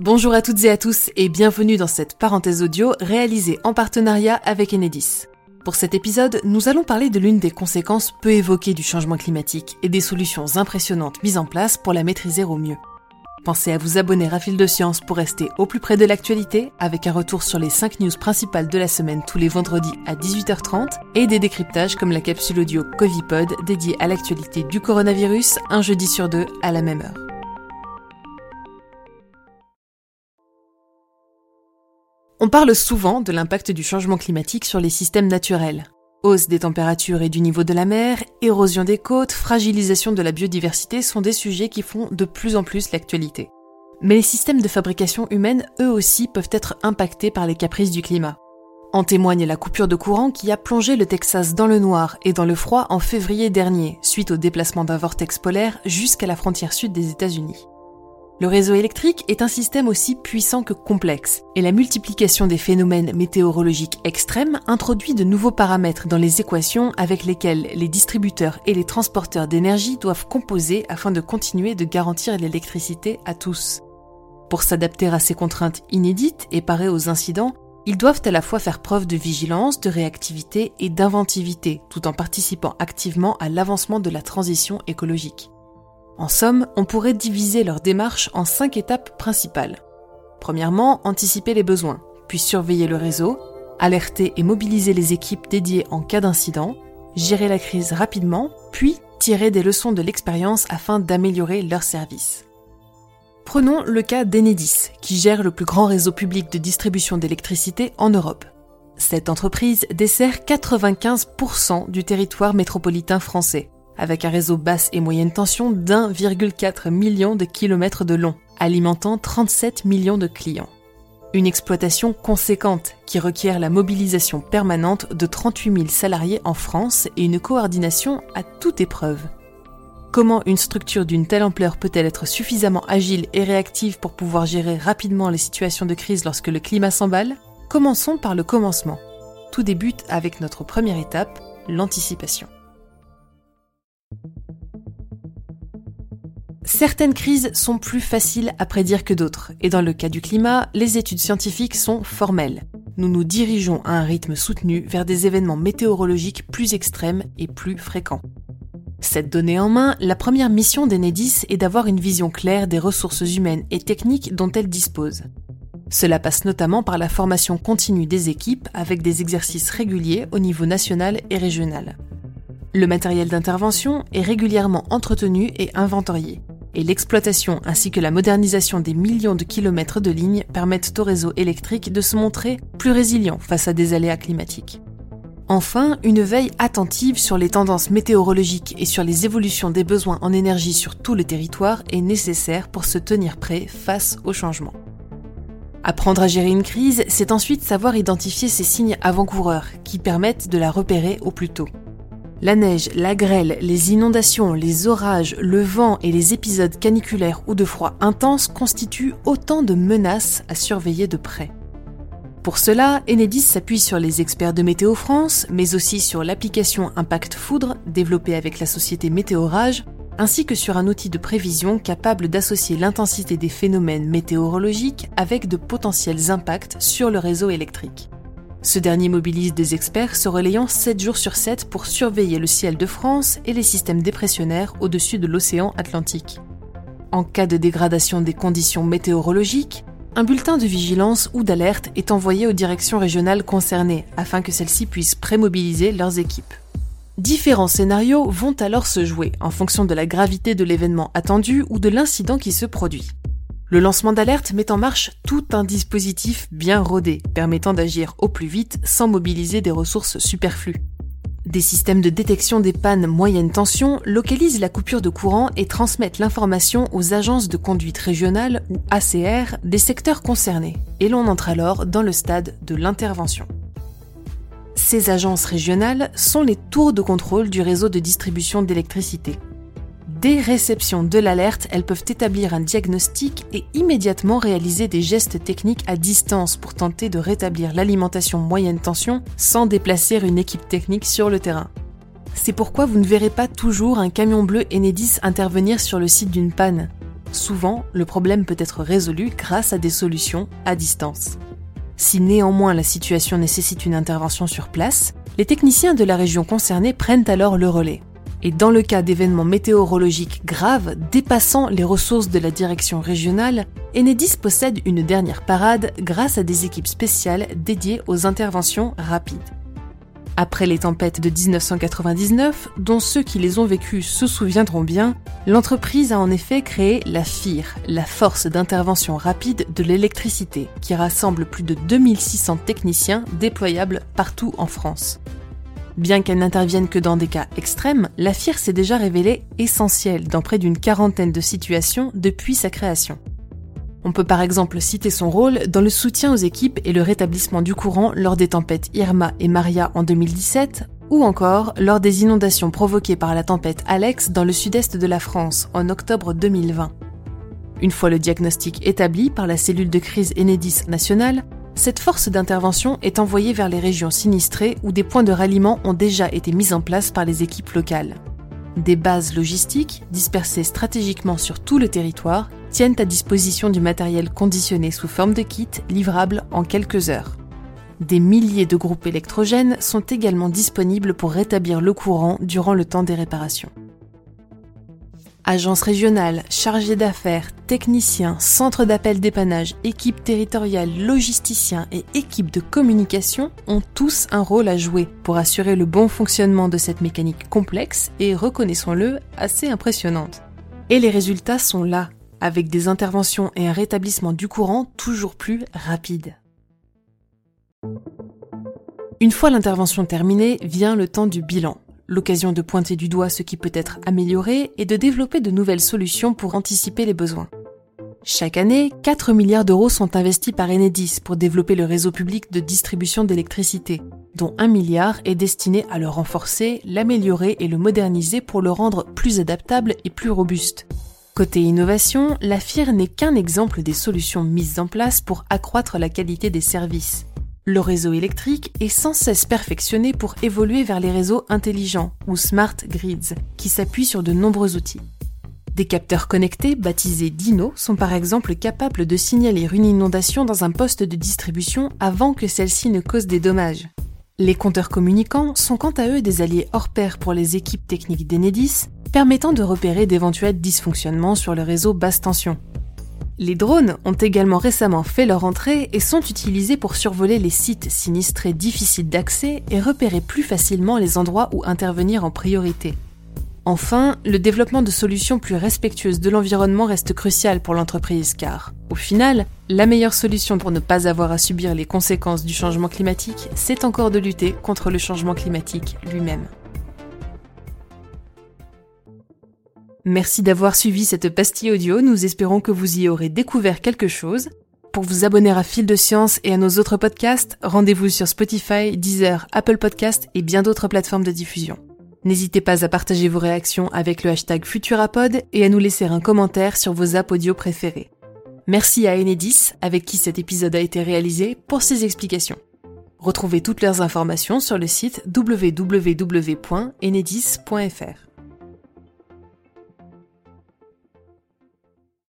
Bonjour à toutes et à tous et bienvenue dans cette parenthèse audio réalisée en partenariat avec Enedis. Pour cet épisode, nous allons parler de l'une des conséquences peu évoquées du changement climatique et des solutions impressionnantes mises en place pour la maîtriser au mieux. Pensez à vous abonner à Fil de Science pour rester au plus près de l'actualité, avec un retour sur les 5 news principales de la semaine tous les vendredis à 18h30 et des décryptages comme la capsule audio Covipod dédiée à l'actualité du coronavirus un jeudi sur deux à la même heure. On parle souvent de l'impact du changement climatique sur les systèmes naturels. Hausse des températures et du niveau de la mer, érosion des côtes, fragilisation de la biodiversité sont des sujets qui font de plus en plus l'actualité. Mais les systèmes de fabrication humaine, eux aussi, peuvent être impactés par les caprices du climat. En témoigne la coupure de courant qui a plongé le Texas dans le noir et dans le froid en février dernier, suite au déplacement d'un vortex polaire jusqu'à la frontière sud des États-Unis. Le réseau électrique est un système aussi puissant que complexe, et la multiplication des phénomènes météorologiques extrêmes introduit de nouveaux paramètres dans les équations avec lesquelles les distributeurs et les transporteurs d'énergie doivent composer afin de continuer de garantir l'électricité à tous. Pour s'adapter à ces contraintes inédites et parer aux incidents, ils doivent à la fois faire preuve de vigilance, de réactivité et d'inventivité, tout en participant activement à l'avancement de la transition écologique. En somme, on pourrait diviser leur démarche en cinq étapes principales. Premièrement, anticiper les besoins, puis surveiller le réseau, alerter et mobiliser les équipes dédiées en cas d'incident, gérer la crise rapidement, puis tirer des leçons de l'expérience afin d'améliorer leur service. Prenons le cas d'Enedis, qui gère le plus grand réseau public de distribution d'électricité en Europe. Cette entreprise dessert 95% du territoire métropolitain français, avec un réseau basse et moyenne tension d'1,4 million de kilomètres de long, alimentant 37 millions de clients. Une exploitation conséquente qui requiert la mobilisation permanente de 38 000 salariés en France et une coordination à toute épreuve. Comment une structure d'une telle ampleur peut-elle être suffisamment agile et réactive pour pouvoir gérer rapidement les situations de crise lorsque le climat s'emballe? Commençons par le commencement. Tout débute avec notre première étape, l'anticipation. Certaines crises sont plus faciles à prédire que d'autres, et dans le cas du climat, les études scientifiques sont formelles. Nous nous dirigeons à un rythme soutenu vers des événements météorologiques plus extrêmes et plus fréquents. Cette donnée en main, la première mission d'Enedis est d'avoir une vision claire des ressources humaines et techniques dont elle dispose. Cela passe notamment par la formation continue des équipes avec des exercices réguliers au niveau national et régional. Le matériel d'intervention est régulièrement entretenu et inventorié, et l'exploitation ainsi que la modernisation des millions de kilomètres de lignes permettent au réseau électrique de se montrer plus résilient face à des aléas climatiques. Enfin, une veille attentive sur les tendances météorologiques et sur les évolutions des besoins en énergie sur tout le territoire est nécessaire pour se tenir prêt face aux changements. Apprendre à gérer une crise, c'est ensuite savoir identifier ces signes avant-coureurs qui permettent de la repérer au plus tôt. La neige, la grêle, les inondations, les orages, le vent et les épisodes caniculaires ou de froid intense constituent autant de menaces à surveiller de près. Pour cela, Enedis s'appuie sur les experts de Météo France, mais aussi sur l'application Impact Foudre développée avec la société Météorage, ainsi que sur un outil de prévision capable d'associer l'intensité des phénomènes météorologiques avec de potentiels impacts sur le réseau électrique. Ce dernier mobilise des experts se relayant 7 jours sur 7 pour surveiller le ciel de France et les systèmes dépressionnaires au-dessus de l'océan Atlantique. En cas de dégradation des conditions météorologiques, un bulletin de vigilance ou d'alerte est envoyé aux directions régionales concernées afin que celles-ci puissent prémobiliser leurs équipes. Différents scénarios vont alors se jouer en fonction de la gravité de l'événement attendu ou de l'incident qui se produit. Le lancement d'alerte met en marche tout un dispositif bien rodé, permettant d'agir au plus vite sans mobiliser des ressources superflues. Des systèmes de détection des pannes moyenne tension localisent la coupure de courant et transmettent l'information aux agences de conduite régionale ou ACR des secteurs concernés, et l'on entre alors dans le stade de l'intervention. Ces agences régionales sont les tours de contrôle du réseau de distribution d'électricité. Dès réception de l'alerte, elles peuvent établir un diagnostic et immédiatement réaliser des gestes techniques à distance pour tenter de rétablir l'alimentation moyenne tension sans déplacer une équipe technique sur le terrain. C'est pourquoi vous ne verrez pas toujours un camion bleu Enedis intervenir sur le site d'une panne. souvent le problème peut être résolu grâce à des solutions à distance. Si néanmoins la situation nécessite une intervention sur place, les techniciens de la région concernée prennent alors le relais. Et dans le cas d'événements météorologiques graves dépassant les ressources de la direction régionale, Enedis possède une dernière parade grâce à des équipes spéciales dédiées aux interventions rapides. Après les tempêtes de 1999, dont ceux qui les ont vécues se souviendront bien, l'entreprise a en effet créé la FIR, la Force d'intervention rapide de l'électricité, qui rassemble plus de 2600 techniciens déployables partout en France. Bien qu'elle n'intervienne que dans des cas extrêmes, la FIR s'est déjà révélée essentielle dans près d'une quarantaine de situations depuis sa création. On peut par exemple citer son rôle dans le soutien aux équipes et le rétablissement du courant lors des tempêtes Irma et Maria en 2017, ou encore lors des inondations provoquées par la tempête Alex dans le sud-est de la France en octobre 2020. Une fois le diagnostic établi par la cellule de crise Enedis nationale, cette force d'intervention est envoyée vers les régions sinistrées où des points de ralliement ont déjà été mis en place par les équipes locales. Des bases logistiques, dispersées stratégiquement sur tout le territoire, tiennent à disposition du matériel conditionné sous forme de kit livrable en quelques heures. Des milliers de groupes électrogènes sont également disponibles pour rétablir le courant durant le temps des réparations. Agences régionales, chargés d'affaires, techniciens, centres d'appel dépannage, équipes territoriales, logisticiens et équipes de communication ont tous un rôle à jouer pour assurer le bon fonctionnement de cette mécanique complexe et, reconnaissons-le, assez impressionnante. Et les résultats sont là, avec des interventions et un rétablissement du courant toujours plus rapides. Une fois l'intervention terminée, vient le temps du bilan, l'occasion de pointer du doigt ce qui peut être amélioré et de développer de nouvelles solutions pour anticiper les besoins. Chaque année, 4 milliards d'euros sont investis par Enedis pour développer le réseau public de distribution d'électricité, dont 1 milliard est destiné à le renforcer, l'améliorer et le moderniser pour le rendre plus adaptable et plus robuste. Côté innovation, la FIR n'est qu'un exemple des solutions mises en place pour accroître la qualité des services. Le réseau électrique est sans cesse perfectionné pour évoluer vers les réseaux intelligents ou smart grids, qui s'appuient sur de nombreux outils. Des capteurs connectés, baptisés Dino, sont par exemple capables de signaler une inondation dans un poste de distribution avant que celle-ci ne cause des dommages. Les compteurs communicants sont quant à eux des alliés hors pair pour les équipes techniques d'Enedis, permettant de repérer d'éventuels dysfonctionnements sur le réseau basse tension. Les drones ont également récemment fait leur entrée et sont utilisés pour survoler les sites sinistrés difficiles d'accès et repérer plus facilement les endroits où intervenir en priorité. Enfin, le développement de solutions plus respectueuses de l'environnement reste crucial pour l'entreprise car, au final, la meilleure solution pour ne pas avoir à subir les conséquences du changement climatique, c'est encore de lutter contre le changement climatique lui-même. Merci d'avoir suivi cette pastille audio, nous espérons que vous y aurez découvert quelque chose. Pour vous abonner à Fil de Science et à nos autres podcasts, rendez-vous sur Spotify, Deezer, Apple Podcasts et bien d'autres plateformes de diffusion. N'hésitez pas à partager vos réactions avec le hashtag Futurapod et à nous laisser un commentaire sur vos apps audio préférés. Merci à Enedis, avec qui cet épisode a été réalisé, pour ses explications. Retrouvez toutes leurs informations sur le site www.enedis.fr.